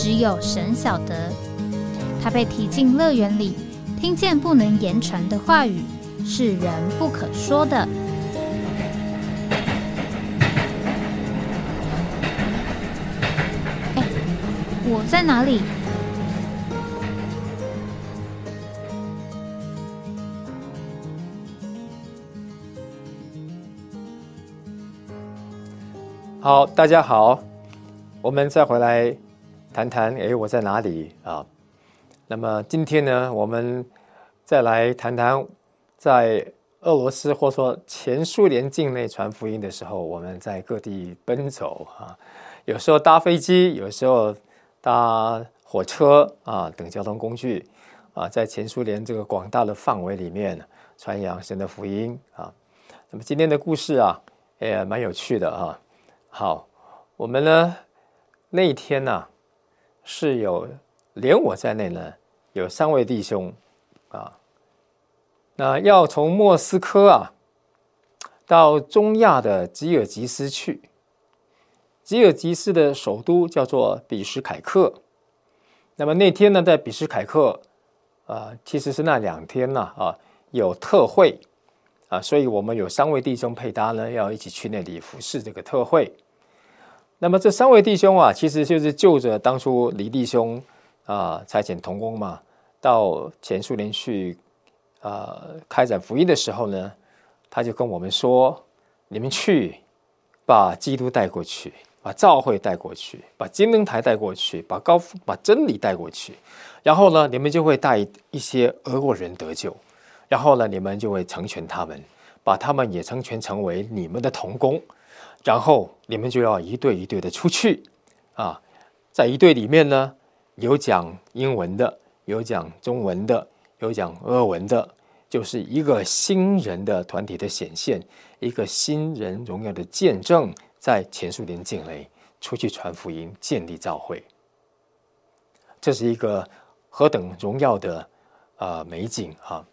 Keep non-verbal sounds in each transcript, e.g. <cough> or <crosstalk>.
只有神晓得，他被提进乐园里，听见不能言传的话语，是人不可说的。哎，我在哪里？好，大家好，我们再回来。谈谈，哎，我在哪里啊？那么今天呢，我们再来谈谈，在俄罗斯或说前苏联境内传福音的时候，我们在各地奔走啊，有时候搭飞机，有时候搭火车啊等交通工具啊，在前苏联这个广大的范围里面传扬神的福音啊。那么今天的故事啊，也蛮有趣的啊。好，我们呢那一天呢。是有连我在内呢，有三位弟兄啊，那要从莫斯科啊到中亚的吉尔吉斯去。吉尔吉斯的首都叫做比什凯克。那么那天呢，在比什凯克啊，其实是那两天呢啊，有特会啊，所以我们有三位弟兄配搭呢，要一起去那里服侍这个特会。那么这三位弟兄啊，其实就是就着当初李弟兄啊差遣童工嘛，到前苏联去啊开展福音的时候呢，他就跟我们说：你们去把基督带过去，把教会带过去，把金灯台带过去，把高把真理带过去，然后呢，你们就会带一些俄国人得救，然后呢，你们就会成全他们，把他们也成全成为你们的童工。然后你们就要一队一队的出去，啊，在一队里面呢，有讲英文的，有讲中文的，有讲俄文的，就是一个新人的团体的显现，一个新人荣耀的见证，在前苏联境内出去传福音，建立教会，这是一个何等荣耀的啊美景啊！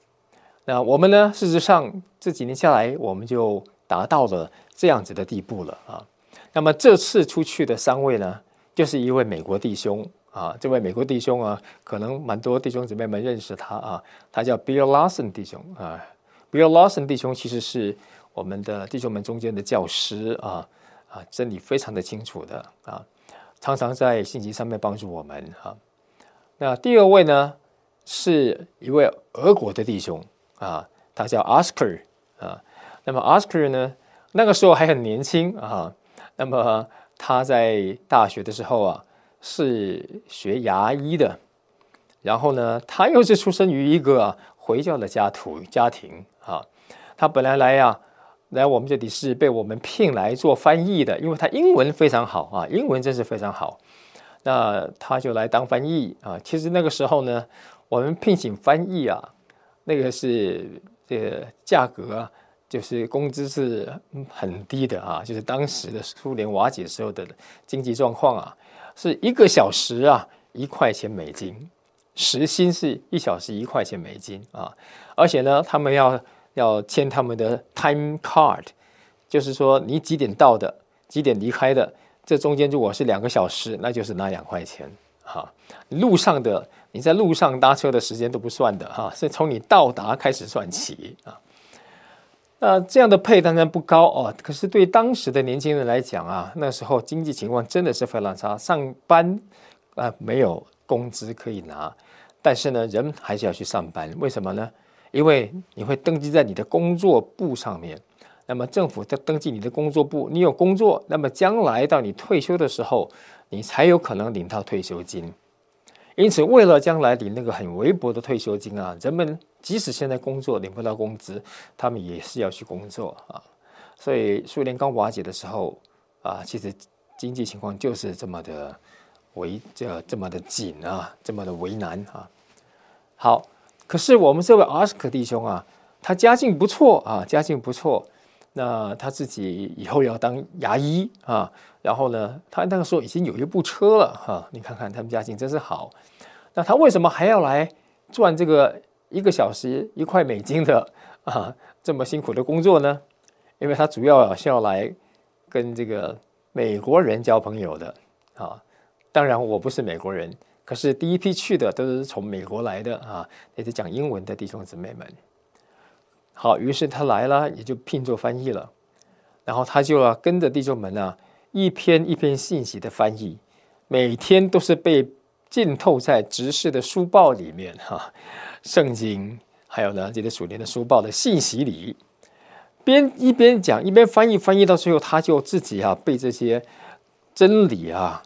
那我们呢，事实上这几年下来，我们就达到了。这样子的地步了啊！那么这次出去的三位呢，就是一位美国弟兄啊。这位美国弟兄啊，可能蛮多弟兄姊妹们认识他啊。他叫 Bill Lawson 弟兄啊。Bill Lawson 弟兄其实是我们的弟兄们中间的教师啊啊，真理非常的清楚的啊，常常在信息上面帮助我们哈。那第二位呢，是一位俄国的弟兄啊，他叫 Oscar 啊。那么 Oscar 呢？那个时候还很年轻啊，那么他在大学的时候啊是学牙医的，然后呢他又是出生于一个回教的家土家庭啊，他本来来呀来我们这里是被我们聘来做翻译的，因为他英文非常好啊，英文真是非常好，那他就来当翻译啊。其实那个时候呢，我们聘请翻译啊，那个是这个价格啊。就是工资是很低的啊，就是当时的苏联瓦解时候的经济状况啊，是一个小时啊一块钱美金，时薪是一小时一块钱美金啊，而且呢，他们要要签他们的 time card，就是说你几点到的，几点离开的，这中间如果是两个小时，那就是拿两块钱哈，路上的你在路上搭车的时间都不算的哈，是从你到达开始算起啊。那这样的配当然不高哦，可是对当时的年轻人来讲啊，那时候经济情况真的是非常差，上班啊没有工资可以拿，但是呢，人还是要去上班，为什么呢？因为你会登记在你的工作簿上面，那么政府在登记你的工作簿，你有工作，那么将来到你退休的时候，你才有可能领到退休金。因此，为了将来领那个很微薄的退休金啊，人们即使现在工作领不到工资，他们也是要去工作啊。所以，苏联刚瓦解的时候啊，其实经济情况就是这么的为这这么的紧啊，这么的为难啊。好，可是我们这位阿斯克弟兄啊，他家境不错啊，家境不错。那他自己以后要当牙医啊，然后呢，他那个时候已经有一部车了哈。你看看他们家境真是好。那他为什么还要来赚这个一个小时一块美金的啊这么辛苦的工作呢？因为他主要是要来跟这个美国人交朋友的啊。当然我不是美国人，可是第一批去的都是从美国来的啊，也是讲英文的弟兄姊妹们。好，于是他来了，也就聘做翻译了。然后他就要跟着弟兄们呢，一篇一篇信息的翻译，每天都是被浸透在执事的书报里面哈，圣经还有呢这些属灵的书报的信息里，边一边讲一边翻译，翻译到最后，他就自己啊被这些真理啊、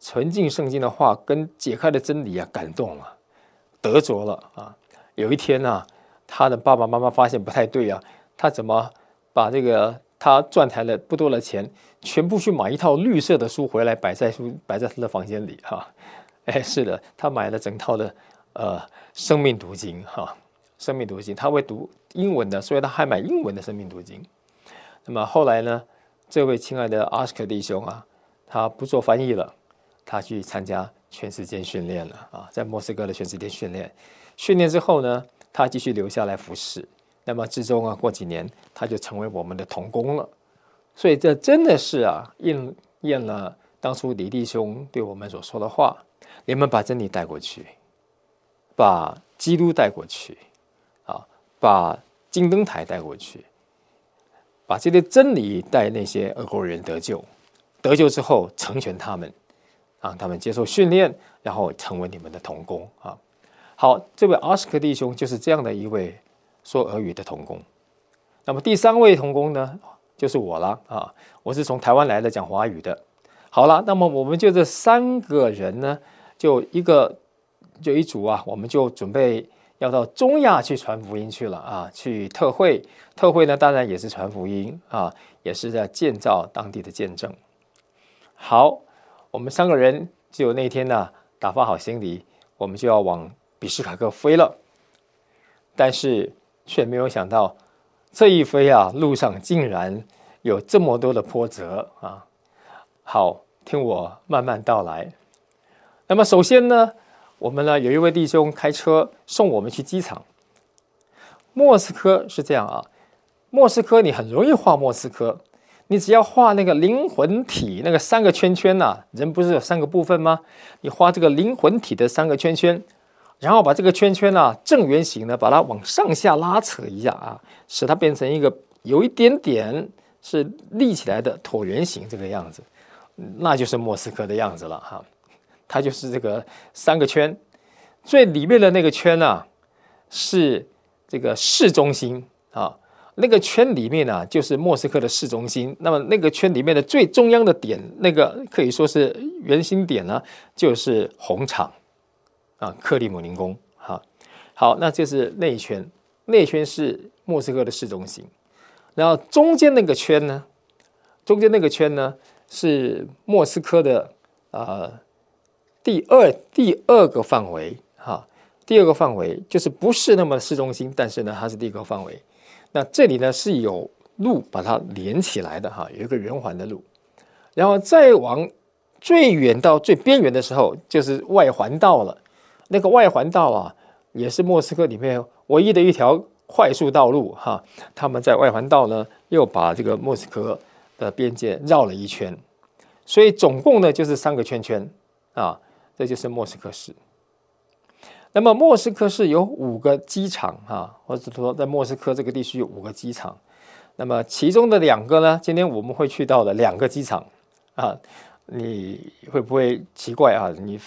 纯净圣经的话跟解开的真理啊感动了，得着了啊。有一天呢。他的爸爸妈妈发现不太对啊，他怎么把这个他赚来了不多的钱，全部去买一套绿色的书回来摆在书摆在他的房间里哈？<laughs> 哎，是的，他买了整套的呃生命读经哈，生命读经，他会读英文的，所以他还买英文的生命读经。那么后来呢，这位亲爱的阿斯克弟兄啊，他不做翻译了，他去参加全世界训练了啊，在莫斯科的全世界训练，训练之后呢？他继续留下来服侍，那么之中啊，过几年他就成为我们的童工了。所以这真的是啊，应验了当初李弟兄对我们所说的话：你们把真理带过去，把基督带过去，啊，把金灯台带过去，把这些真理带那些俄国人得救，得救之后成全他们，让他们接受训练，然后成为你们的童工啊。好，这位阿斯克弟兄就是这样的一位说俄语的童工。那么第三位童工呢，就是我了啊！我是从台湾来的，讲华语的。好了，那么我们就这三个人呢，就一个就一组啊，我们就准备要到中亚去传福音去了啊，去特会。特会呢，当然也是传福音啊，也是在建造当地的见证。好，我们三个人就那天呢，打发好行李，我们就要往。比什卡克飞了，但是却没有想到，这一飞啊，路上竟然有这么多的波折啊！好，听我慢慢道来。那么首先呢，我们呢有一位弟兄开车送我们去机场。莫斯科是这样啊，莫斯科你很容易画莫斯科，你只要画那个灵魂体那个三个圈圈呐，人不是有三个部分吗？你画这个灵魂体的三个圈圈。然后把这个圈圈呢，正圆形呢，把它往上下拉扯一下啊，使它变成一个有一点点是立起来的椭圆形这个样子，那就是莫斯科的样子了哈。它就是这个三个圈，最里面的那个圈呢是这个市中心啊，那个圈里面呢就是莫斯科的市中心。那么那个圈里面的最中央的点，那个可以说是圆心点呢，就是红场。啊，克里姆林宫，哈，好，那就是内圈，内圈是莫斯科的市中心，然后中间那个圈呢，中间那个圈呢是莫斯科的呃第二第二个范围，哈，第二个范围就是不是那么市中心，但是呢它是第一个范围，那这里呢是有路把它连起来的哈，有一个圆环的路，然后再往最远到最边缘的时候，就是外环道了。那个外环道啊，也是莫斯科里面唯一的一条快速道路哈。他们在外环道呢，又把这个莫斯科的边界绕了一圈，所以总共呢就是三个圈圈啊。这就是莫斯科市。那么莫斯科市有五个机场哈，或者说在莫斯科这个地区有五个机场。那么其中的两个呢，今天我们会去到的两个机场啊，你会不会奇怪啊？你？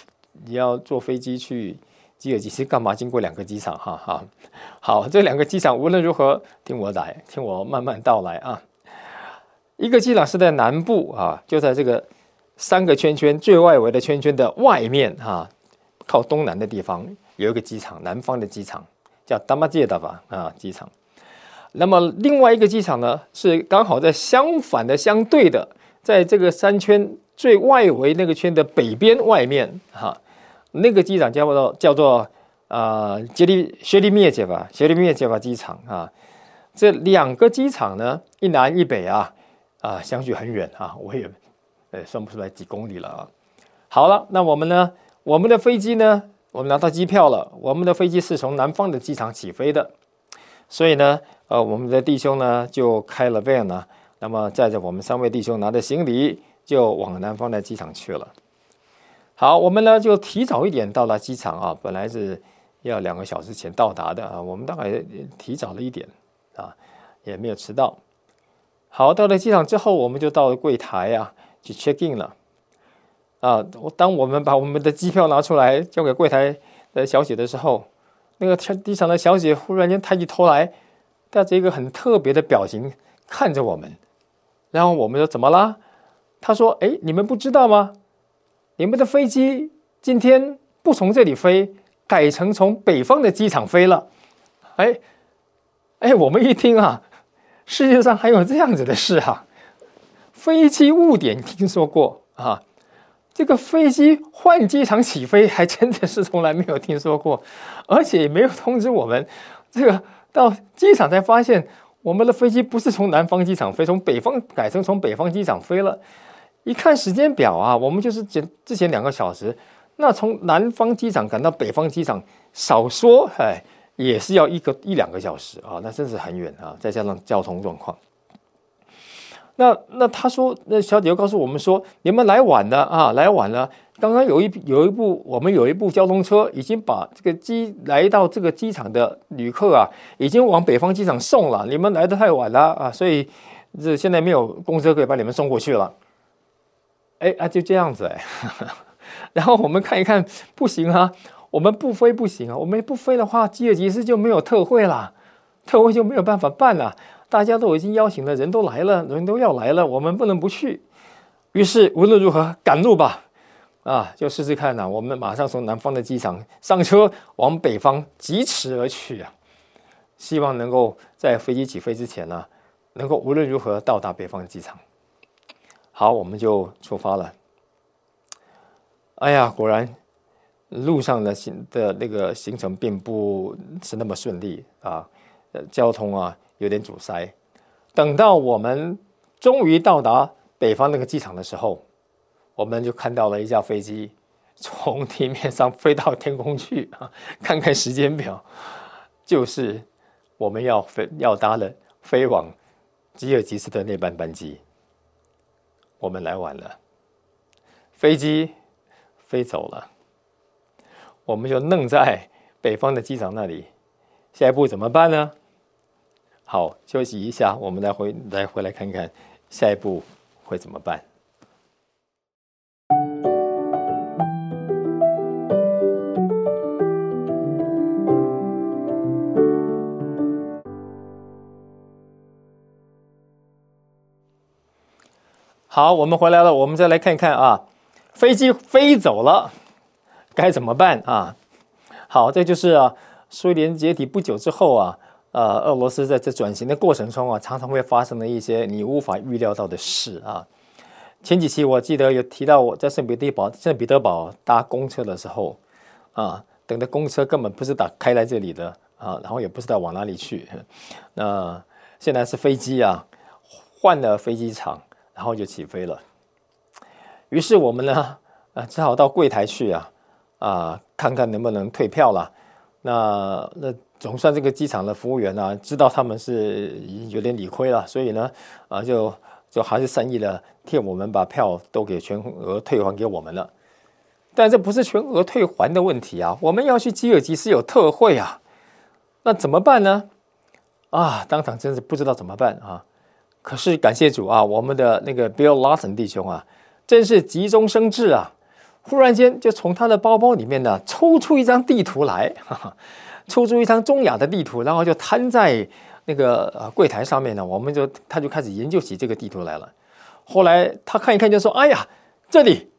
你要坐飞机去吉尔吉斯干嘛？经过两个机场，哈哈。<laughs> 好，这两个机场无论如何，听我来，听我慢慢道来啊。一个机场是在南部啊，就在这个三个圈圈最外围的圈圈的外面哈，靠东南的地方有一个机场，南方的机场叫达马杰达吧啊机场。那么另外一个机场呢，是刚好在相反的、相对的，在这个三圈。最外围那个圈的北边外面哈，那个机场叫做叫做啊杰利薛利灭杰吧，薛利灭杰吧机场啊。这两个机场呢，一南一北啊，啊相距很远啊，我也呃算不出来几公里了啊。好了，那我们呢，我们的飞机呢，我们拿到机票了，我们的飞机是从南方的机场起飞的，所以呢，呃，我们的弟兄呢就开了 van 呢，那么载着我们三位弟兄拿着行李就往南方的机场去了。好，我们呢就提早一点到达机场啊，本来是要两个小时前到达的啊，我们大概提早了一点。啊，也没有迟到。好，到了机场之后，我们就到了柜台啊，去 check in 了。啊，当我们把我们的机票拿出来交给柜台的小姐的时候，那个机场的小姐忽然间抬起头来，带着一个很特别的表情看着我们。然后我们说：“怎么啦？”她说：“哎，你们不知道吗？你们的飞机今天不从这里飞，改成从北方的机场飞了。”哎。哎，我们一听啊，世界上还有这样子的事啊！飞机误点听说过啊，这个飞机换机场起飞还真的是从来没有听说过，而且也没有通知我们。这个到机场才发现，我们的飞机不是从南方机场飞，从北方改成从北方机场飞了。一看时间表啊，我们就是前之前两个小时，那从南方机场赶到北方机场，少说哎。也是要一个一两个小时啊，那真是很远啊！再加上交通状况，那那他说，那小姐又告诉我们说，你们来晚了啊，来晚了。刚刚有一有一部我们有一部交通车已经把这个机来到这个机场的旅客啊，已经往北方机场送了。你们来的太晚了啊，所以这现在没有公车可以把你们送过去了。哎啊，就这样子哎，<laughs> 然后我们看一看，不行啊。我们不飞不行啊！我们不飞的话，吉尔吉斯就没有特惠了，特惠就没有办法办了。大家都已经邀请了，人都来了，人都要来了，我们不能不去。于是无论如何赶路吧，啊，就试试看呐。我们马上从南方的机场上车，往北方疾驰而去啊！希望能够在飞机起飞之前呢，能够无论如何到达北方的机场。好，我们就出发了。哎呀，果然。路上的行的那个行程并不是那么顺利啊，交通啊有点阻塞。等到我们终于到达北方那个机场的时候，我们就看到了一架飞机从地面上飞到天空去啊，看看时间表，就是我们要飞要搭的飞往吉尔吉斯的那班班机。我们来晚了，飞机飞走了。我们就愣在北方的机场那里，下一步怎么办呢？好，休息一下，我们来回来回来看看下一步会怎么办。好，我们回来了，我们再来看看啊，飞机飞走了。该怎么办啊？好，这就是啊，苏联解体不久之后啊，呃，俄罗斯在这转型的过程中啊，常常会发生的一些你无法预料到的事啊。前几期我记得有提到，我在圣彼得堡圣彼得堡搭公车的时候啊，等的公车根本不是打开来这里的啊，然后也不知道往哪里去。那现在是飞机啊，换了飞机场，然后就起飞了。于是我们呢，<laughs> 啊，只好到柜台去啊。啊，看看能不能退票了。那那总算这个机场的服务员呢，知道他们是有点理亏了，所以呢，啊，就就还是善意的替我们把票都给全额退还给我们了。但这不是全额退还的问题啊，我们要去吉尔吉斯有特惠啊，那怎么办呢？啊，当场真是不知道怎么办啊。可是感谢主啊，我们的那个 Bill Lawson 弟兄啊，真是急中生智啊。忽然间，就从他的包包里面呢抽出一张地图来，哈哈，抽出一张中亚的地图，然后就摊在那个呃柜台上面呢。我们就他就开始研究起这个地图来了。后来他看一看，就说：“哎呀，这里！”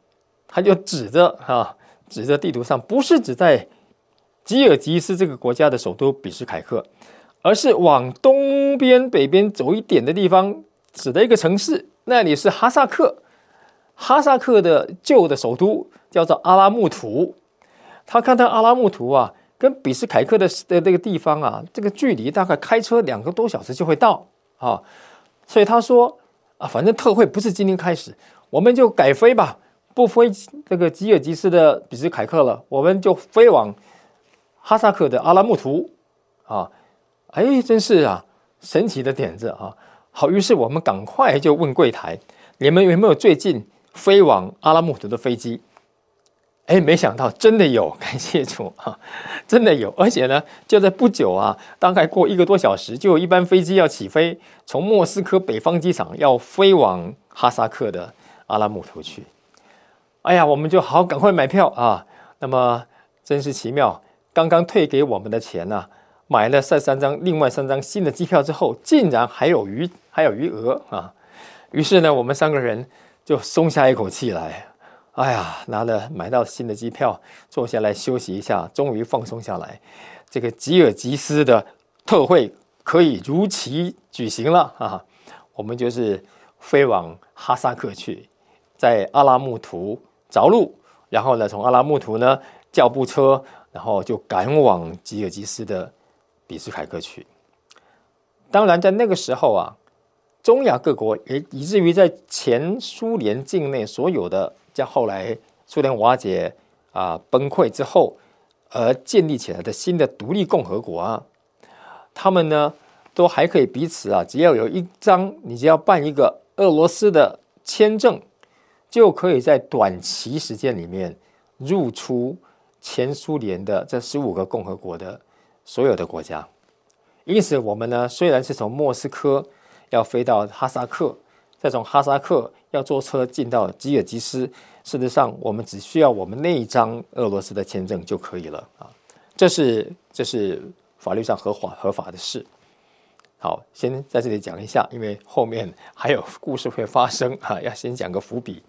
他就指着 <laughs> 啊，指着地图上，不是指在吉尔吉斯这个国家的首都比什凯克，而是往东边、北边走一点的地方，指的一个城市，那里是哈萨克。哈萨克的旧的首都叫做阿拉木图。他看到阿拉木图啊，跟比什凯克的的那个地方啊，这个距离大概开车两个多小时就会到啊。所以他说啊，反正特会不是今天开始，我们就改飞吧，不飞这个吉尔吉斯的比什凯克了，我们就飞往哈萨克的阿拉木图啊。哎，真是啊，神奇的点子啊！好，于是我们赶快就问柜台，你们有没有最近飞往阿拉木图的飞机？哎，没想到真的有，感谢主啊，真的有，而且呢，就在不久啊，大概过一个多小时，就有一班飞机要起飞，从莫斯科北方机场要飞往哈萨克的阿拉木图去。哎呀，我们就好赶快买票啊！那么真是奇妙，刚刚退给我们的钱呢？买了三三张，另外三张新的机票之后，竟然还有余，还有余额啊！于是呢，我们三个人就松下一口气来。哎呀，拿了买到新的机票，坐下来休息一下，终于放松下来。这个吉尔吉斯的特会可以如期举行了啊！我们就是飞往哈萨克去，在阿拉木图着陆，然后呢，从阿拉木图呢叫部车，然后就赶往吉尔吉斯的。比斯凯克去，当然在那个时候啊，中亚各国也以至于在前苏联境内所有的，在后来苏联瓦解啊崩溃之后而建立起来的新的独立共和国啊，他们呢都还可以彼此啊，只要有一张，你只要办一个俄罗斯的签证，就可以在短期时间里面入出前苏联的这十五个共和国的。所有的国家，因此我们呢，虽然是从莫斯科要飞到哈萨克，再从哈萨克要坐车进到吉尔吉斯，事实上我们只需要我们那一张俄罗斯的签证就可以了啊。这是这是法律上合法合法的事。好，先在这里讲一下，因为后面还有故事会发生啊，要先讲个伏笔。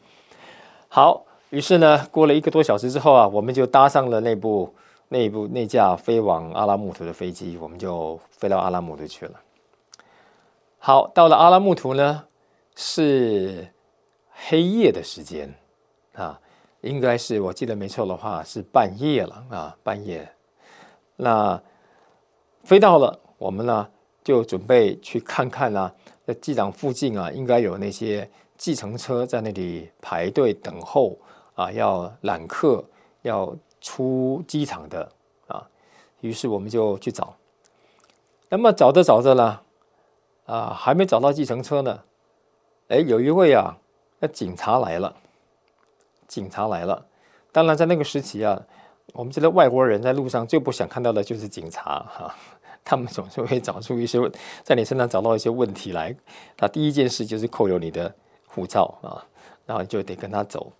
好，于是呢，过了一个多小时之后啊，我们就搭上了那部。那一部那架飞往阿拉木图的飞机，我们就飞到阿拉木图去了。好，到了阿拉木图呢，是黑夜的时间啊，应该是我记得没错的话是半夜了啊，半夜。那飞到了，我们呢就准备去看看呢，在机场附近啊，应该有那些计程车在那里排队等候啊，要揽客要。出机场的啊，于是我们就去找。那么找着找着呢，啊，还没找到计程车呢。哎，有一位啊，那警察来了，警察来了。当然，在那个时期啊，我们这些外国人在路上最不想看到的就是警察哈。他们总是会找出一些在你身上找到一些问题来。那第一件事就是扣留你的护照啊，然后就得跟他走。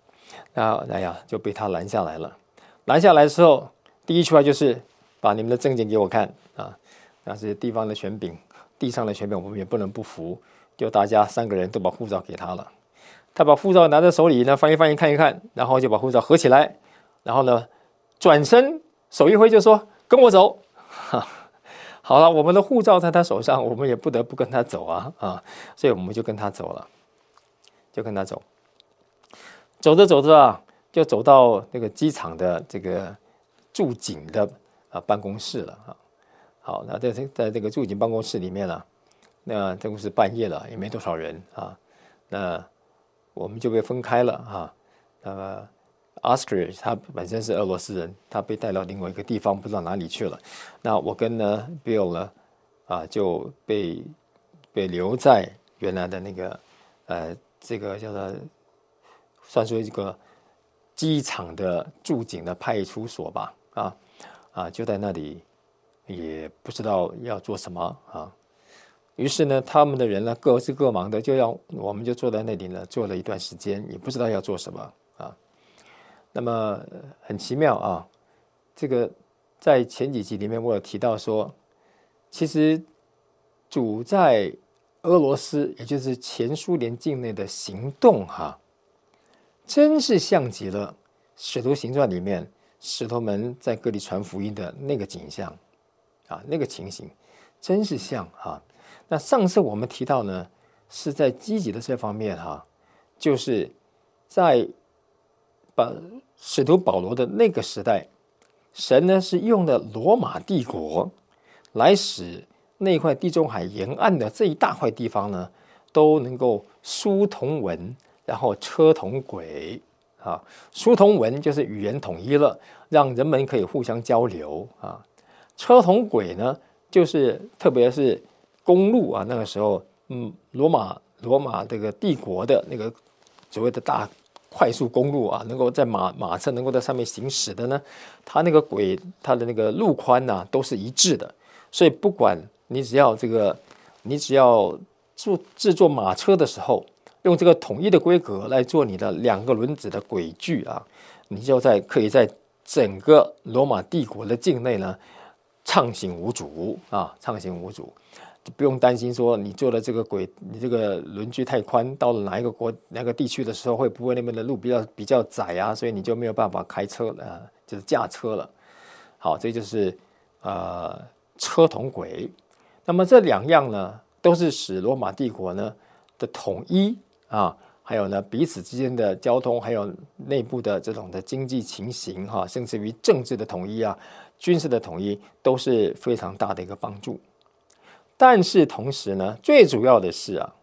那哎呀，就被他拦下来了。拦下来的时候，第一句话就是把你们的证件给我看啊！那是地方的权柄，地上的权柄，我们也不能不服。就大家三个人都把护照给他了，他把护照拿在手里呢，翻一翻一看一看，然后就把护照合起来，然后呢，转身手一挥就说：“跟我走。”哈，好了，我们的护照在他手上，我们也不得不跟他走啊啊！所以我们就跟他走了，就跟他走，走着走着啊。就走到那个机场的这个驻警的啊办公室了啊。好，那在在这个驻警办公室里面呢，那这个是半夜了，也没多少人啊。那我们就被分开了啊。那么 Oscar 他本身是俄罗斯人，他被带到另外一个地方，不知道哪里去了。那我跟呢 Bill 呢啊就被被留在原来的那个呃这个叫做算是一个。机场的驻警的派出所吧，啊啊，就在那里，也不知道要做什么啊。于是呢，他们的人呢各自各忙的，就让我们就坐在那里呢，坐了一段时间，也不知道要做什么啊。那么很奇妙啊，这个在前几集里面我有提到说，其实主在俄罗斯，也就是前苏联境内的行动哈。真是像极了《使徒行传》里面使徒们在各地传福音的那个景象，啊，那个情形，真是像哈。那上次我们提到呢，是在积极的这方面哈，就是在把使徒保罗的那个时代，神呢是用的罗马帝国来使那块地中海沿岸的这一大块地方呢都能够书同文，然后车同轨啊，书同文就是语言统一了，让人们可以互相交流啊。车同轨呢，就是特别是公路啊，那个时候，嗯，罗马罗马这个帝国的那个所谓的大快速公路啊，能够在马马车能够在上面行驶的呢，它那个轨它的那个路宽呐都是一致的，所以不管你只要这个你只要做制作马车的时候，用这个统一的规格来做你的两个轮子的轨距啊，你就在可以在整个罗马帝国的境内呢。畅行无阻啊，畅行无阻，就不用担心说你做的这个轨，你这个轮距太宽，到了哪一个国、哪个地区的时候，会不会那边的路比较比较窄啊？所以你就没有办法开车了，就是驾车了。好，这就是呃车同轨。那么这两样呢，都是使罗马帝国呢的统一啊，还有呢彼此之间的交通，还有内部的这种的经济情形哈，甚至于政治的统一啊。军事的统一都是非常大的一个帮助，但是同时呢，最主要的是啊，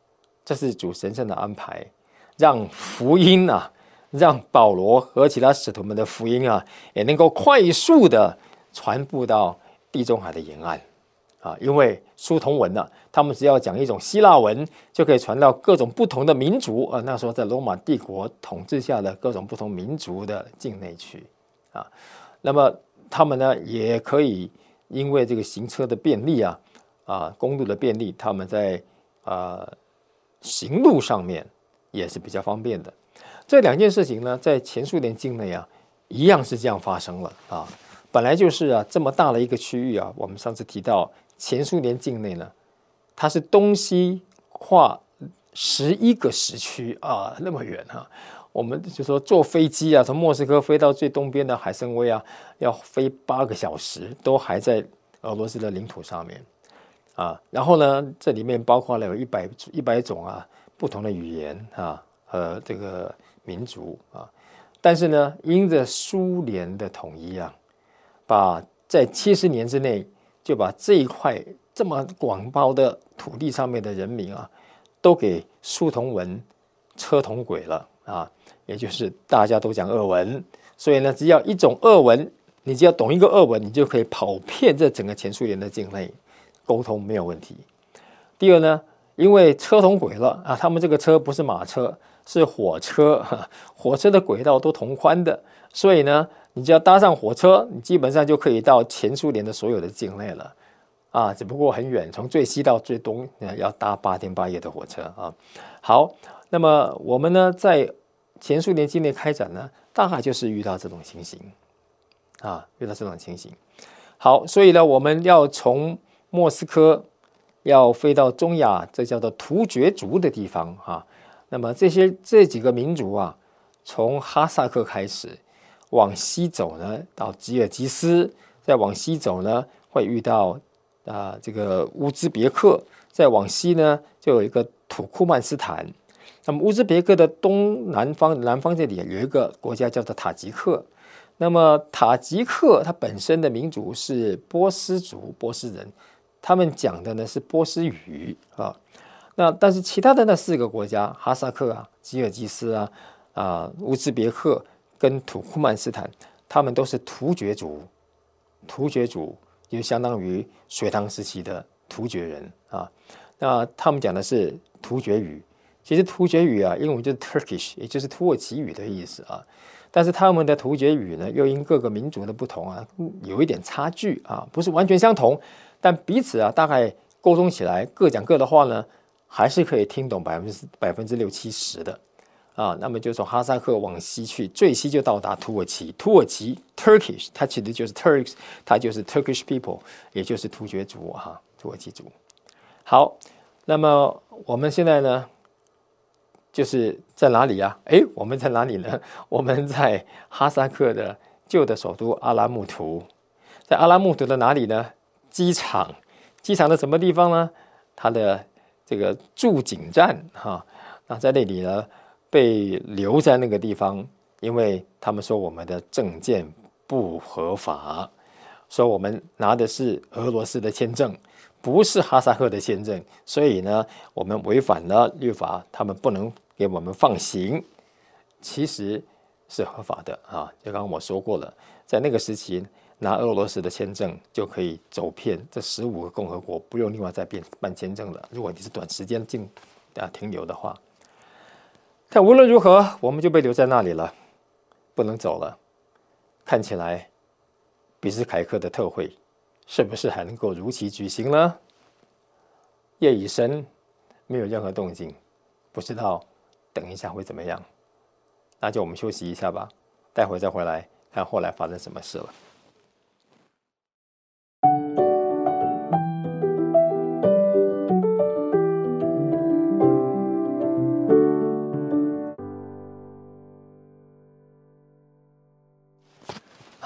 这是主神圣的安排，让福音啊，让保罗和其他使徒们的福音啊，也能够快速的传播到地中海的沿岸啊，因为书同文呢，他们只要讲一种希腊文，就可以传到各种不同的民族啊，那时候在罗马帝国统治下的各种不同民族的境内去啊，那么。他们呢也可以因为这个行车的便利啊，啊公路的便利，他们在啊行路上面也是比较方便的。这两件事情呢，在前苏联境内啊，一样是这样发生了啊。本来就是啊，这么大的一个区域啊，我们上次提到前苏联境内呢，它是东西跨十一个时区啊，那么远哈。我们就说坐飞机啊，从莫斯科飞到最东边的海参崴啊，要飞八个小时，都还在俄罗斯的领土上面啊。然后呢，这里面包括了有一百一百种啊不同的语言啊和这个民族啊。但是呢，因着苏联的统一啊，把在七十年之内就把这一块这么广袤的土地上面的人民啊，都给书同文、车同轨了啊。也就是大家都讲俄文，所以呢，只要一种俄文，你只要懂一个俄文，你就可以跑遍这整个前苏联的境内沟通没有问题。第二呢，因为车同轨了啊，他们这个车不是马车，是火车，火车的轨道都同宽的，所以呢，你只要搭上火车，你基本上就可以到前苏联的所有的境内了啊，只不过很远，从最西到最东要搭八天八夜的火车啊。好，那么我们呢，在前苏联境内开展呢，大概就是遇到这种情形，啊，遇到这种情形。好，所以呢，我们要从莫斯科要飞到中亚，这叫做突厥族的地方哈。那么这些这几个民族啊，从哈萨克开始往西走呢，到吉尔吉斯，再往西走呢，会遇到啊这个乌兹别克，再往西呢，就有一个土库曼斯坦。那么乌兹别克的东南方，南方这里有一个国家叫做塔吉克。那么塔吉克它本身的民族是波斯族，波斯人，他们讲的呢是波斯语啊。那但是其他的那四个国家，哈萨克啊、吉尔吉斯啊、啊乌兹别克跟土库曼斯坦，他们都是突厥族，突厥族就相当于隋唐时期的突厥人啊。那他们讲的是突厥语。其实突厥语啊，英文就是 Turkish，也就是土耳其语的意思啊。但是他们的突厥语呢，又因各个民族的不同啊，有一点差距啊，不是完全相同。但彼此啊，大概沟通起来，各讲各的话呢，还是可以听懂百分之百分之六七十的啊。那么就从哈萨克往西去，最西就到达土耳其。土耳其 Turkish，它其实就是 Turks，它就是 Turkish people，也就是突厥族哈，土耳其族。好，那么我们现在呢？就是在哪里呀？哎，我们在哪里呢？我们在哈萨克的旧的首都阿拉木图，在阿拉木图的哪里呢？机场，机场的什么地方呢？它的这个驻警站哈，那在那里呢，被留在那个地方，因为他们说我们的证件不合法，说我们拿的是俄罗斯的签证，不是哈萨克的签证，所以呢，我们违反了律法，他们不能给我们放行。其实是合法的啊，就刚刚我说过了，在那个时期拿俄罗斯的签证就可以走遍这十五个共和国，不用另外再变办签证了。如果你是短时间进啊停留的话，但无论如何，我们就被留在那里了，不能走了。看起来比斯凯克的特会是不是还能够如期举行呢？夜已深，没有任何动静，不知道等一下会怎么样。那就我们休息一下吧，待会再回来看后来发生什么事了。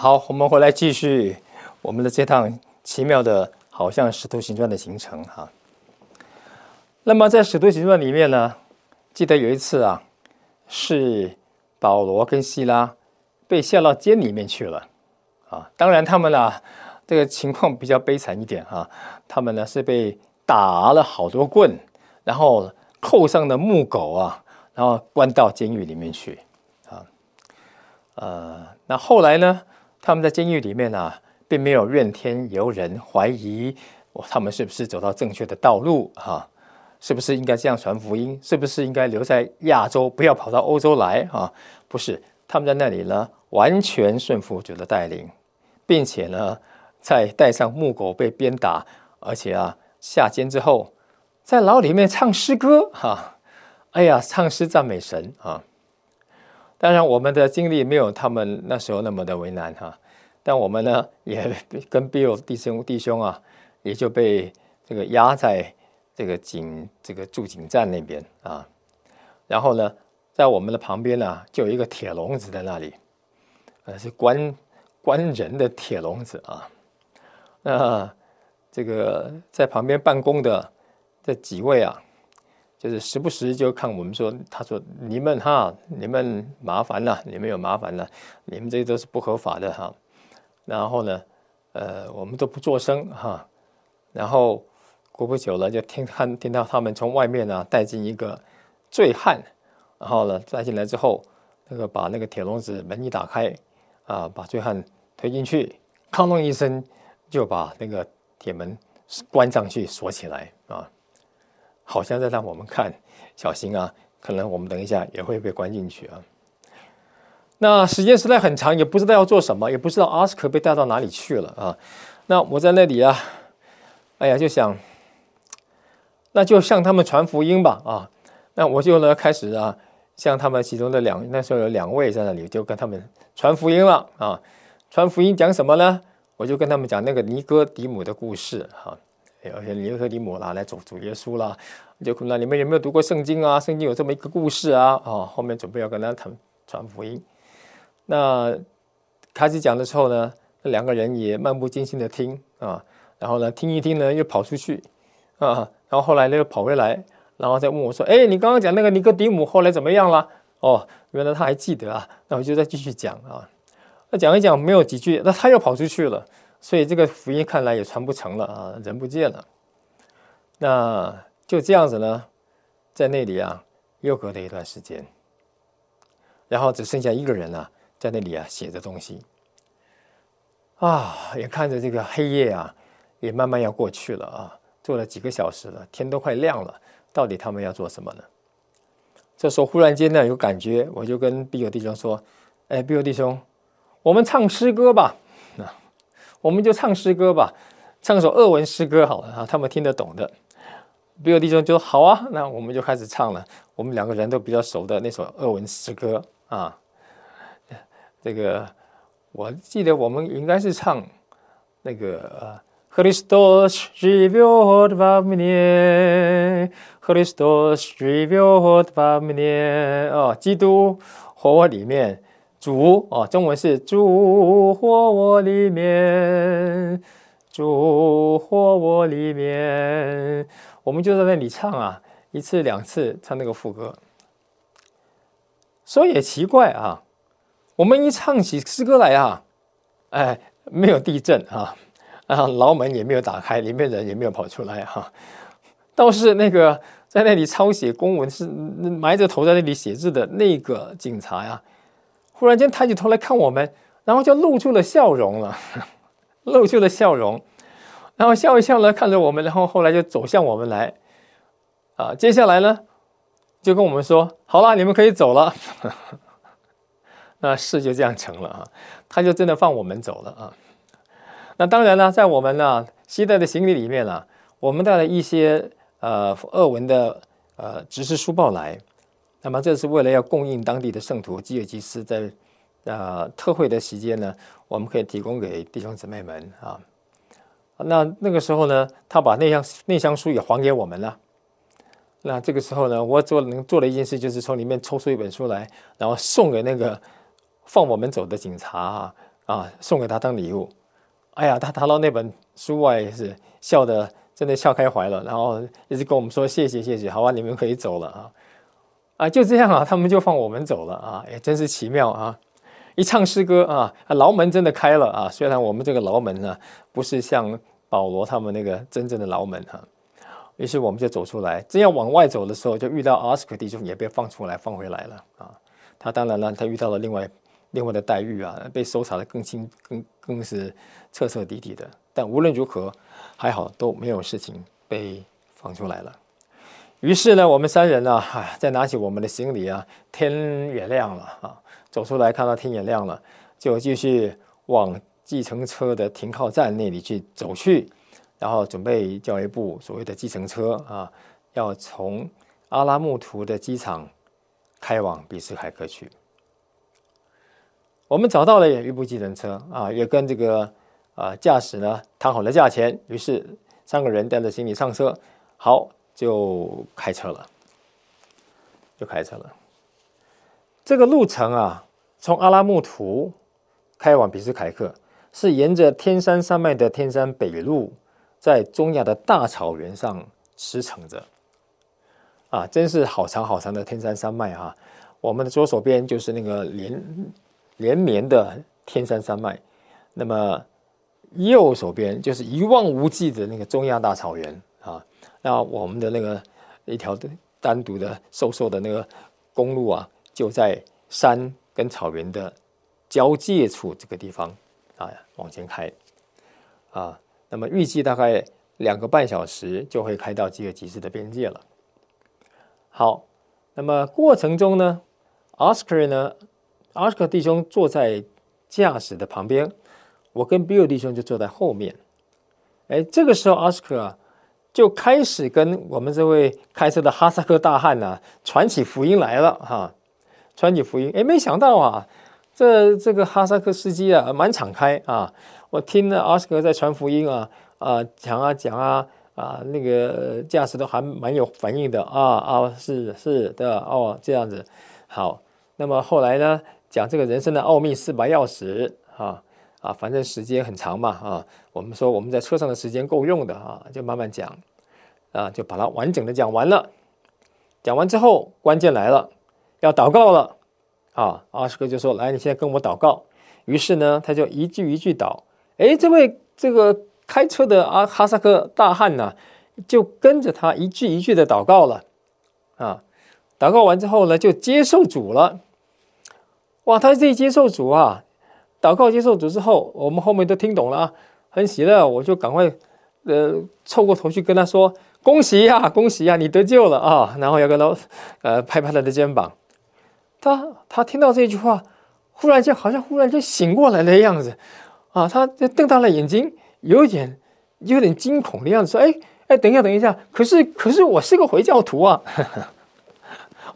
好，我们回来继续我们的这趟奇妙的，好像《使徒行传》的行程哈。那么在《使徒行传》里面呢，记得有一次啊，是保罗跟希拉被下到监里面去了啊。当然他们呢，这个情况比较悲惨一点哈。他们呢是被打了好多棍，然后扣上的木狗啊，然后关到监狱里面去啊。呃，那后来呢？他们在监狱里面呢，并没有怨天尤人，怀疑他们是不是走到正确的道路啊？是不是应该这样传福音？是不是应该留在亚洲，不要跑到欧洲来啊？不是，他们在那里呢，完全顺服主的带领，并且呢，在带上木狗被鞭打，而且啊，下监之后，在牢里面唱诗歌哈，哎呀，唱诗赞美神啊。当然，我们的经历没有他们那时候那么的为难哈，但我们呢 <laughs> 也跟 Bill 弟兄弟兄啊，也就被这个压在这个警这个驻警站那边啊，然后呢，在我们的旁边呢，就有一个铁笼子在那里，呃，是关关人的铁笼子啊，那这个在旁边办公的这几位啊。就是时不时就看我们说，他说你们哈，你们麻烦了，你们有麻烦了，你们这些都是不合法的哈。然后呢，呃，我们都不作声哈。然后过不久了，就听看听到他们从外面呢带进一个醉汉，然后呢带进来之后，那个把那个铁笼子门一打开啊，把醉汉推进去，哐啷一声就把那个铁门关上去锁起来啊。好像在让我们看，小心啊！可能我们等一下也会被关进去啊。那时间实在很长，也不知道要做什么，也不知道阿斯克被带到哪里去了啊。那我在那里啊，哎呀，就想，那就向他们传福音吧啊。那我就呢开始啊，向他们其中的两那时候有两位在那里，就跟他们传福音了啊。传福音讲什么呢？我就跟他们讲那个尼哥底母的故事哈。而且尼和迪姆啦来主主耶稣啦，就那你们有没有读过圣经啊？圣经有这么一个故事啊，啊，后面准备要跟他谈传福音。那开始讲的时候呢，那两个人也漫不经心的听啊，然后呢听一听呢又跑出去啊，然后后来呢又跑回来，然后再问我说：“哎，你刚刚讲那个尼哥迪姆后来怎么样了？”哦，原来他还记得啊，那我就再继续讲啊。那讲一讲没有几句，那他又跑出去了。所以这个福音看来也传不成了啊，人不见了。那就这样子呢，在那里啊，又隔了一段时间，然后只剩下一个人啊，在那里啊写着东西。啊，眼看着这个黑夜啊，也慢慢要过去了啊，做了几个小时了，天都快亮了，到底他们要做什么呢？这时候忽然间呢，有感觉，我就跟比友弟兄说：“哎，比友弟兄，我们唱诗歌吧。”我们就唱诗歌吧，唱首俄文诗歌好了啊，他们听得懂的。比尔弟兄就：“好啊，那我们就开始唱了。我们两个人都比较熟的那首俄文诗歌啊，这个我记得我们应该是唱那个《Christos revealed v a m i e Christos revealed v a m i 哦，基督活里面。主啊，中文是主活我里面，主活我里面，我们就在那里唱啊，一次两次唱那个副歌。所以也奇怪啊，我们一唱起诗歌来啊，哎，没有地震啊，啊，牢门也没有打开，里面人也没有跑出来哈，倒是那个在那里抄写公文是埋着头在那里写字的那个警察呀，忽然间抬起头来看我们，然后就露出了笑容了，<laughs> 露出了笑容，然后笑一笑呢，看着我们，然后后来就走向我们来，啊，接下来呢？就跟我们说好了，你们可以走了。那 <laughs> 事就这样成了啊，他就真的放我们走了啊。那当然了，在我们呢携带的行李里面呢，我们带了一些呃俄文的呃指示书报来。那么这是为了要供应当地的圣徒基尔吉斯在呃特会的时间呢，我们可以提供给弟兄姊妹们啊。那那个时候呢，他把那箱那箱书也还给我们了。那这个时候呢，我做能做的一件事就是从里面抽出一本书来，然后送给那个放我们走的警察啊，啊，送给他当礼物。哎呀，他拿到那本书外也是笑的，真的笑开怀了，然后一直跟我们说谢谢谢谢，好吧，你们可以走了啊，啊，就这样啊，他们就放我们走了啊，也真是奇妙啊！一唱诗歌啊，牢门真的开了啊，虽然我们这个牢门呢，不是像保罗他们那个真正的牢门哈。于是我们就走出来，正要往外走的时候，就遇到阿斯克弟兄也被放出来，放回来了啊。他当然了，他遇到了另外另外的待遇啊，被搜查的更清更更是彻彻底底的。但无论如何，还好都没有事情被放出来了。于是呢，我们三人呢，唉，再拿起我们的行李啊，天也亮了啊，走出来看到天也亮了，就继续往计程车的停靠站那里去走去。然后准备叫一部所谓的计程车啊，要从阿拉木图的机场开往比斯凯克去。我们找到了一部计程车啊，也跟这个啊驾驶呢谈好了价钱，于是三个人带着行李上车，好就开车了，就开车了。这个路程啊，从阿拉木图开往比斯凯克，是沿着天山山脉的天山北路。在中亚的大草原上驰骋着，啊，真是好长好长的天山山脉啊！我们的左手边就是那个连连绵的天山山脉，那么右手边就是一望无际的那个中亚大草原啊。那我们的那个一条单独的瘦瘦的那个公路啊，就在山跟草原的交界处这个地方啊，往前开啊。那么预计大概两个半小时就会开到吉尔吉斯的边界了。好，那么过程中呢，奥斯卡呢，奥斯卡弟兄坐在驾驶的旁边，我跟比尔弟兄就坐在后面。哎，这个时候奥斯卡就开始跟我们这位开车的哈萨克大汉呢传起福音来了哈，传起福音。哎，没想到啊，这这个哈萨克司机啊，蛮敞开啊。我听了阿斯克在传福音啊啊讲啊讲啊啊那个驾驶都还蛮有反应的啊啊是是的哦这样子好，那么后来呢讲这个人生的奥秘四把钥匙啊啊反正时间很长嘛啊我们说我们在车上的时间够用的啊就慢慢讲啊就把它完整的讲完了，讲完之后关键来了要祷告了啊阿斯克就说来你现在跟我祷告，于是呢他就一句一句祷。哎，这位这个开车的阿哈萨克大汉呢，就跟着他一句一句的祷告了，啊，祷告完之后呢，就接受主了。哇，他这一接受主啊，祷告接受主之后，我们后面都听懂了啊，很喜乐，我就赶快呃凑过头去跟他说：“恭喜呀，恭喜呀，你得救了啊！”然后要跟他呃拍拍他的肩膀。他他听到这句话，忽然间好像忽然间醒过来的样子。啊，他就瞪大了眼睛，有点有点惊恐的样子，说：“哎哎，等一下，等一下，可是可是我是个回教徒啊！”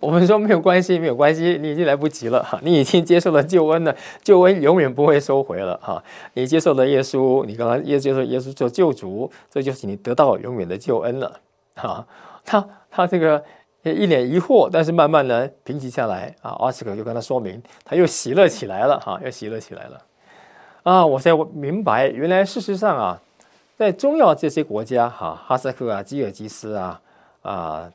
我们说没有关系，没有关系，你已经来不及了哈，你已经接受了救恩了，救恩永远不会收回了哈。你接受了耶稣，你刚刚也接受耶稣做救主，这就是你得到永远的救恩了哈。他他这个一脸疑惑，但是慢慢的平息下来啊。奥斯克就跟他说明，他又喜乐起来了哈，又喜乐起来了。啊，我才明白，原来事实上啊，在中亚这些国家，哈，哈萨克啊、吉尔吉斯啊、啊、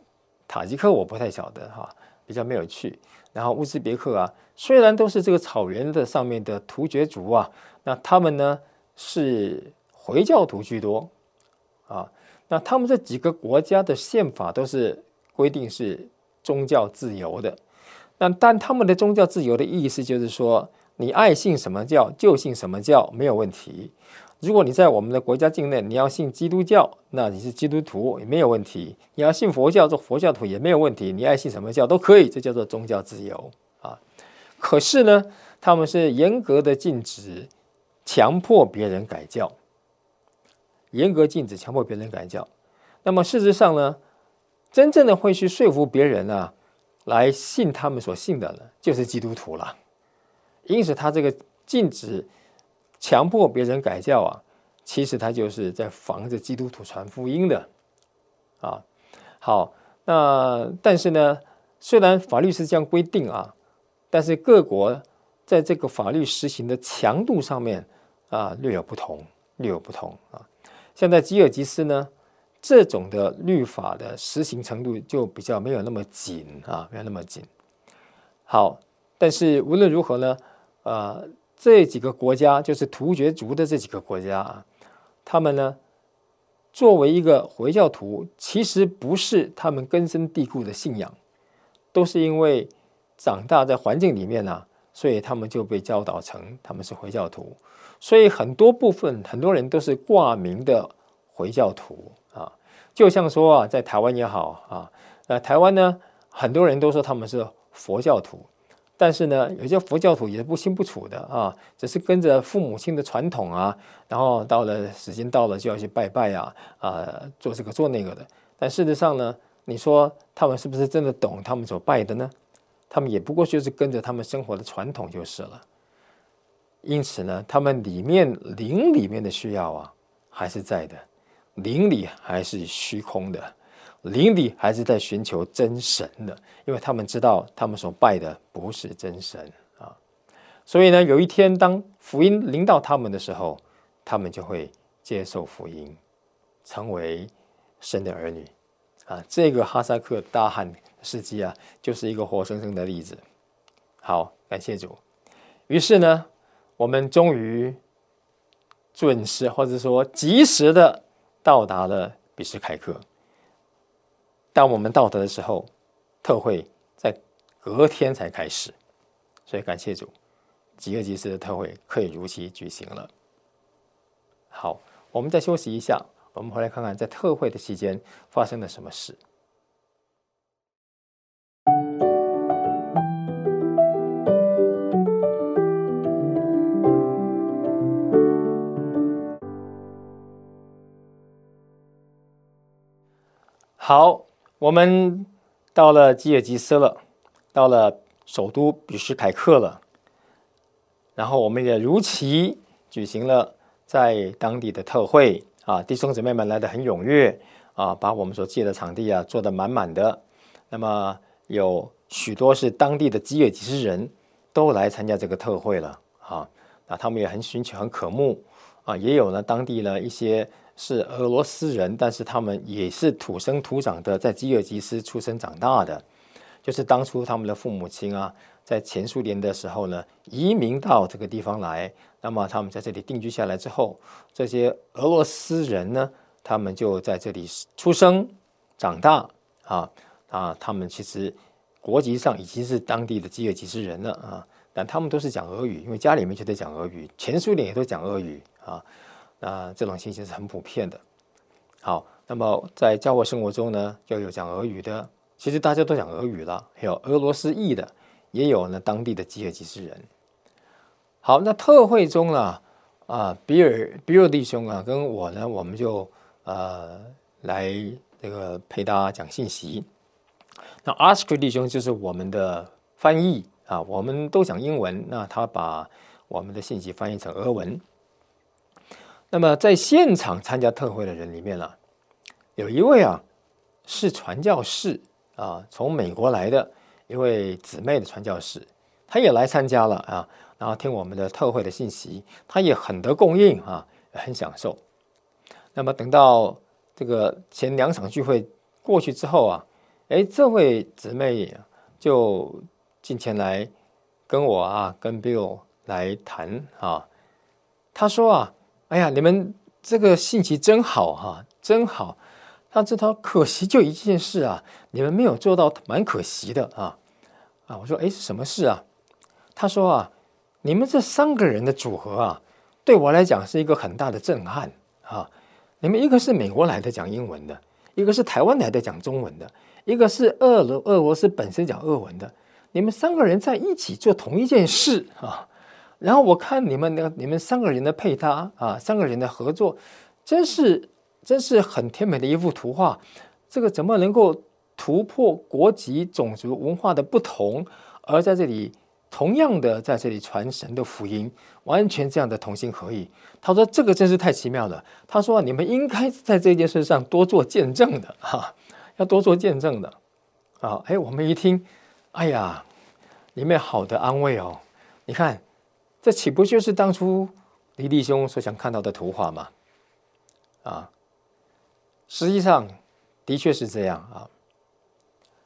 塔吉克，我不太晓得哈。比较没有趣。然后乌兹别克啊，虽然都是这个草原的上面的突厥族啊，那他们呢是回教徒居多啊。那他们这几个国家的宪法都是规定是宗教自由的。那但他们的宗教自由的意思就是说，你爱信什么教就信什么教没有问题。如果你在我们的国家境内，你要信基督教，那你是基督徒也没有问题；你要信佛教做佛教徒也没有问题。你爱信什么教都可以，这叫做宗教自由啊。可是呢，他们是严格的禁止强迫别人改教，严格禁止强迫别人改教。那么事实上呢，真正的会去说服别人啊，来信他们所信的呢，就是基督徒了。因此，他这个禁止。强迫别人改教啊，其实他就是在防着基督徒传福音的，啊，好，那但是呢，虽然法律是这样规定啊，但是各国在这个法律实行的强度上面啊略有不同，略有不同啊。像在吉尔吉斯呢，这种的律法的实行程度就比较没有那么紧啊，没有那么紧。好，但是无论如何呢，呃。这几个国家就是突厥族的这几个国家啊，他们呢，作为一个回教徒，其实不是他们根深蒂固的信仰，都是因为长大在环境里面呢，所以他们就被教导成他们是回教徒，所以很多部分很多人都是挂名的回教徒啊，就像说啊，在台湾也好啊，那，台湾呢，很多人都说他们是佛教徒。但是呢，有些佛教徒也是不清不楚的啊，只是跟着父母亲的传统啊，然后到了时间到了就要去拜拜啊，啊，做这个做那个的。但事实上呢，你说他们是不是真的懂他们所拜的呢？他们也不过就是跟着他们生活的传统就是了。因此呢，他们里面灵里面的需要啊，还是在的，灵里还是虚空的。灵里还是在寻求真神的，因为他们知道他们所拜的不是真神啊，所以呢，有一天当福音临到他们的时候，他们就会接受福音，成为神的儿女啊。这个哈萨克大汉事迹啊，就是一个活生生的例子。好，感谢主。于是呢，我们终于准时或者说及时的到达了比什凯克。当我们到达的时候，特会在隔天才开始，所以感谢主，吉尔吉斯的特会可以如期举行了。好，我们再休息一下，我们回来看看在特会的期间发生了什么事。好。我们到了吉尔吉斯了，到了首都比什凯克了，然后我们也如期举行了在当地的特会啊，弟兄姊妹们来的很踊跃啊，把我们所借的场地啊坐得满满的。那么有许多是当地的吉尔吉斯人都来参加这个特会了啊，那他们也很寻求、很渴慕啊，也有呢当地呢一些。是俄罗斯人，但是他们也是土生土长的，在吉尔吉斯出生长大的。就是当初他们的父母亲啊，在前苏联的时候呢，移民到这个地方来。那么他们在这里定居下来之后，这些俄罗斯人呢，他们就在这里出生长大啊啊，他们其实国籍上已经是当地的吉尔吉斯人了啊，但他们都是讲俄语，因为家里面就得讲俄语，前苏联也都讲俄语啊。啊这种信息是很普遍的。好，那么在教会生活中呢，要有讲俄语的，其实大家都讲俄语了，还有俄罗斯裔的，也有呢当地的吉尔吉斯人。好，那特会中呢，啊，比尔比尔弟兄啊，跟我呢，我们就呃来这个陪大家讲信息。那阿斯克弟兄就是我们的翻译啊，我们都讲英文，那他把我们的信息翻译成俄文。那么在现场参加特会的人里面呢，有一位啊是传教士啊，从美国来的一位姊妹的传教士，他也来参加了啊，然后听我们的特会的信息，他也很得供应啊，很享受。那么等到这个前两场聚会过去之后啊，哎，这位姊妹就进前来跟我啊，跟 Bill 来谈啊。他说啊，哎呀，你们这个信息真好哈，真好。他知道可惜就一件事啊，你们没有做到，蛮可惜的啊。啊，我说，哎，什么事啊？他说啊，你们这三个人的组合啊，对我来讲是一个很大的震撼啊。你们一个是美国来的讲英文的，一个是台湾来的讲中文的，一个是俄罗俄罗斯本身讲俄文的。你们三个人在一起做同一件事啊，然后我看你们那个你们三个人的配搭啊，三个人的合作，真是真是很甜美的一幅图画。这个怎么能够？突破国籍、种族、文化的不同，而在这里同样的在这里传神的福音，完全这样的同心合意。他说：“这个真是太奇妙了。”他说：“你们应该在这件事上多做见证的，哈，要多做见证的。”啊，哎，我们一听，哎呀，里面好的安慰哦。你看，这岂不就是当初李弟兄所想看到的图画吗？啊，实际上的确是这样啊。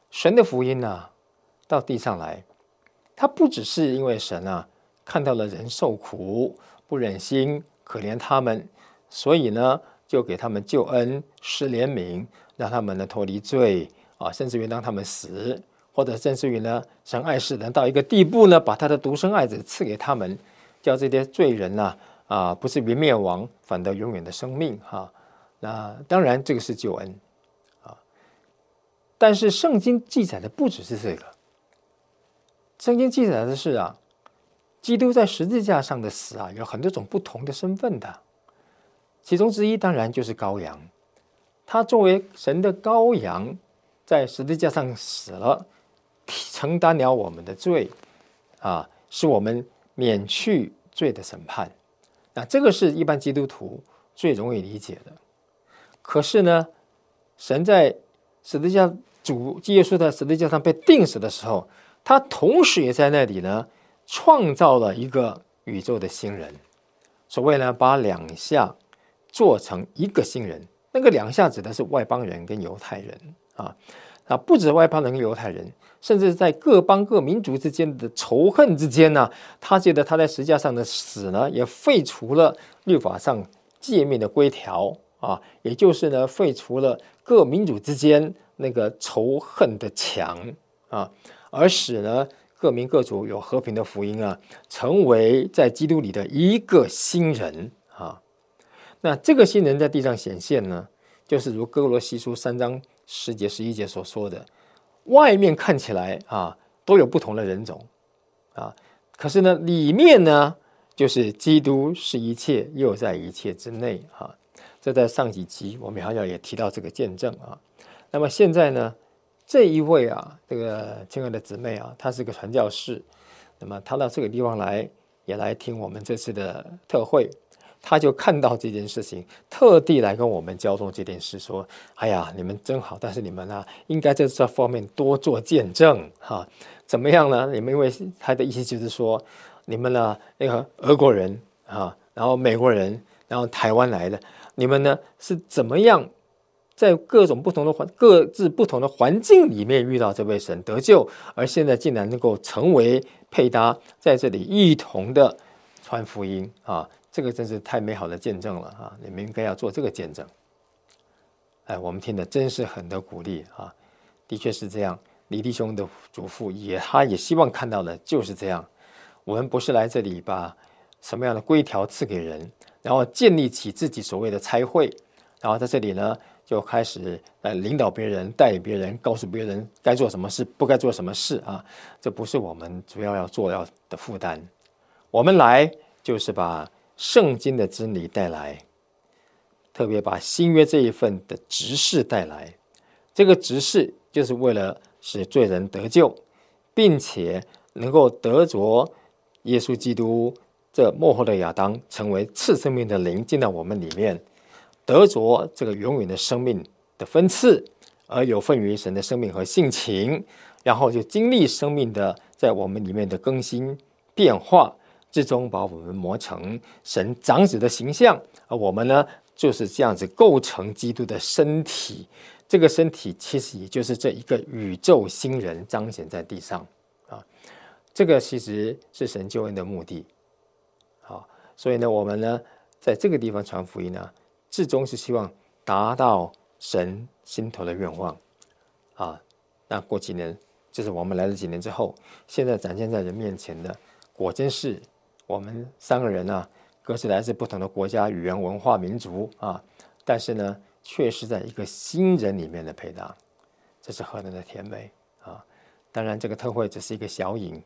神的福音呢，到地上来，他不只是因为神啊看到了人受苦，不忍心可怜他们，所以呢就给他们救恩施怜悯，让他们呢脱离罪啊，甚至于让他们死，或者甚至于呢神爱世人到一个地步呢，把他的独生爱子赐给他们，叫这些罪人呢啊不是于灭亡，反得永远的生命哈。那当然这个是救恩啊。但是圣经记载的不只是这个，圣经记载的是啊，基督在十字架上的死啊，有很多种不同的身份的，其中之一当然就是羔羊，他作为神的羔羊，在十字架上死了，承担了我们的罪，啊，使我们免去罪的审判。那这个是一般基督徒最容易理解的。可是呢，神在十字架。主耶稣在十字架上被钉死的时候，他同时也在那里呢，创造了一个宇宙的新人。所谓呢，把两下做成一个新人。那个两下指的是外邦人跟犹太人啊，啊，不止外邦人犹太人，甚至在各邦各民族之间的仇恨之间呢，他觉得他在十字架上的死呢，也废除了律法上诫命的规条啊，也就是呢，废除了各民族之间。那个仇恨的墙啊，而使呢各民各族有和平的福音啊，成为在基督里的一个新人啊。那这个新人在地上显现呢，就是如哥罗西书三章十节十一节所说的，外面看起来啊都有不同的人种啊，可是呢里面呢就是基督是一切，又在一切之内啊。这在上几集我们好像也提到这个见证啊。那么现在呢，这一位啊，这个亲爱的姊妹啊，她是个传教士，那么她到这个地方来，也来听我们这次的特会，他就看到这件事情，特地来跟我们交通这件事，说：“哎呀，你们真好，但是你们呢，应该在这方面多做见证，哈，怎么样呢？你们因为他的意思就是说，你们呢，那个俄国人啊，然后美国人，然后台湾来的，你们呢是怎么样？”在各种不同的环、各自不同的环境里面遇到这位神得救，而现在竟然能够成为配搭，在这里一同的传福音啊！这个真是太美好的见证了啊！你们应该要做这个见证。哎，我们听的真是很得鼓励啊！的确是这样，李弟兄的祖父也，他也希望看到的就是这样。我们不是来这里把什么样的规条赐给人，然后建立起自己所谓的差会，然后在这里呢。就开始来领导别人、带领别人、告诉别人该做什么事、不该做什么事啊！这不是我们主要要做要的负担。我们来就是把圣经的真理带来，特别把新约这一份的执事带来。这个执事就是为了使罪人得救，并且能够得着耶稣基督这幕后的亚当，成为次生命的灵进到我们里面。得着这个永远的生命的分赐，而有份于神的生命和性情，然后就经历生命的在我们里面的更新变化，最终把我们磨成神长子的形象。而我们呢，就是这样子构成基督的身体这个身体其实也就是这一个宇宙新人彰显在地上啊。这个其实是神救恩的目的。好，所以呢，我们呢在这个地方传福音呢，至终是希望达到神心头的愿望啊。那过几年，就是我们来了几年之后，现在展现在人面前的，果真是我们三个人呢，各自来自不同的国家、语言、文化、民族啊，但是呢。却是在一个新人里面的配搭，这是何等的甜美啊！当然，这个特会只是一个小影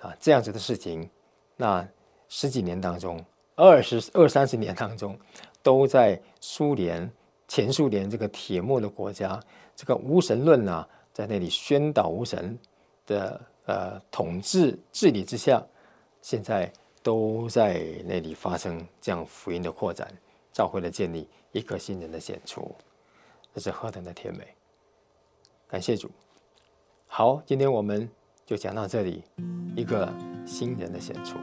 啊，这样子的事情，那十几年当中，二十二三十年当中，都在苏联前苏联这个铁幕的国家，这个无神论啊，在那里宣导无神的呃统治治理之下，现在都在那里发生这样福音的扩展。教会的建立，一颗新人的显出，这是何等的甜美！感谢主。好，今天我们就讲到这里，一个新人的显出，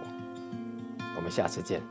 我们下次见。